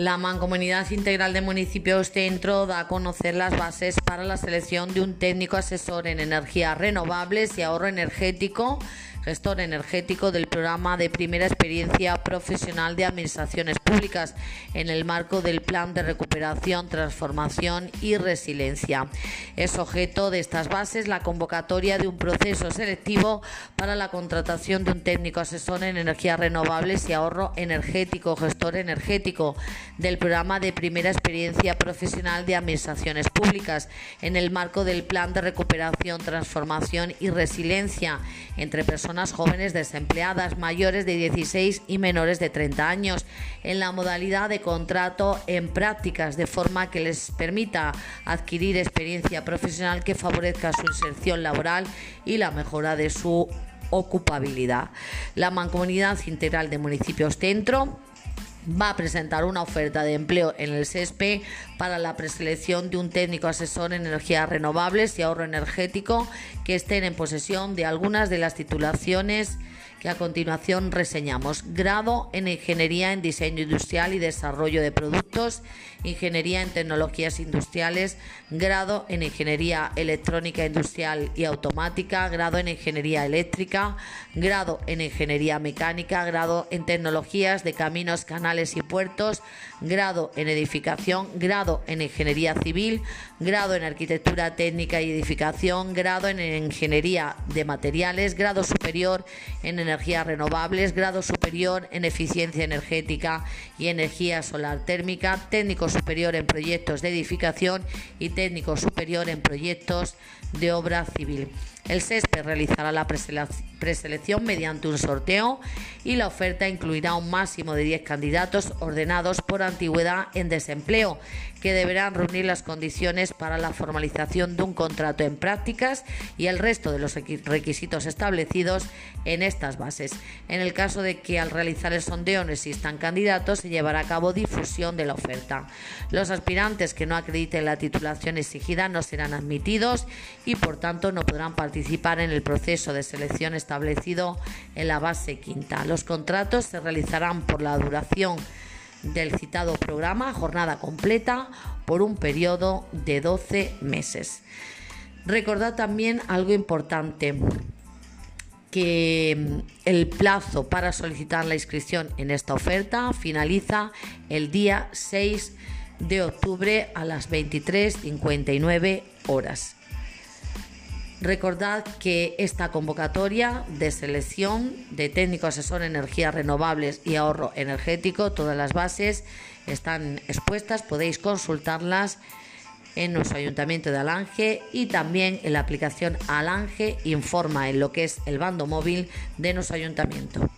La Mancomunidad Integral de Municipios Centro da a conocer las bases para la selección de un técnico asesor en energías renovables y ahorro energético gestor energético del programa de primera experiencia profesional de administraciones públicas en el marco del Plan de Recuperación, Transformación y Resiliencia. Es objeto de estas bases la convocatoria de un proceso selectivo para la contratación de un técnico asesor en energías renovables y ahorro energético, gestor energético del programa de primera experiencia profesional de administraciones públicas en el marco del Plan de Recuperación, Transformación y Resiliencia entre personas jóvenes desempleadas mayores de 16 y menores de 30 años en la modalidad de contrato en prácticas de forma que les permita adquirir experiencia profesional que favorezca su inserción laboral y la mejora de su ocupabilidad. La Mancomunidad Integral de Municipios Centro va a presentar una oferta de empleo en el SESPE para la preselección de un técnico asesor en energías renovables y ahorro energético que estén en posesión de algunas de las titulaciones que a continuación reseñamos. Grado en Ingeniería en Diseño Industrial y Desarrollo de Productos, Ingeniería en Tecnologías Industriales, grado en Ingeniería Electrónica Industrial y Automática, grado en Ingeniería Eléctrica, grado en Ingeniería Mecánica, grado en Tecnologías de Caminos, Canales y Puertos, grado en Edificación, grado en Ingeniería Civil, grado en Arquitectura Técnica y Edificación, grado en Ingeniería de Materiales, grado superior en energías renovables, grado superior en eficiencia energética y energía solar térmica, técnico superior en proyectos de edificación y técnico superior en proyectos de obra civil. El SESPE realizará la preselección mediante un sorteo y la oferta incluirá un máximo de 10 candidatos ordenados por antigüedad en desempleo, que deberán reunir las condiciones para la formalización de un contrato en prácticas y el resto de los requisitos establecidos en estas bases. En el caso de que al realizar el sondeo no existan candidatos, se llevará a cabo difusión de la oferta. Los aspirantes que no acrediten la titulación exigida no serán admitidos y por tanto no podrán participar en el proceso de selección establecido en la base quinta. Los contratos se realizarán por la duración del citado programa, jornada completa, por un periodo de 12 meses. Recordad también algo importante, que el plazo para solicitar la inscripción en esta oferta finaliza el día 6 de octubre a las 23.59 horas. Recordad que esta convocatoria de selección de técnico asesor en energías renovables y ahorro energético, todas las bases están expuestas, podéis consultarlas en nuestro ayuntamiento de Alange y también en la aplicación Alange informa en lo que es el bando móvil de nuestro ayuntamiento.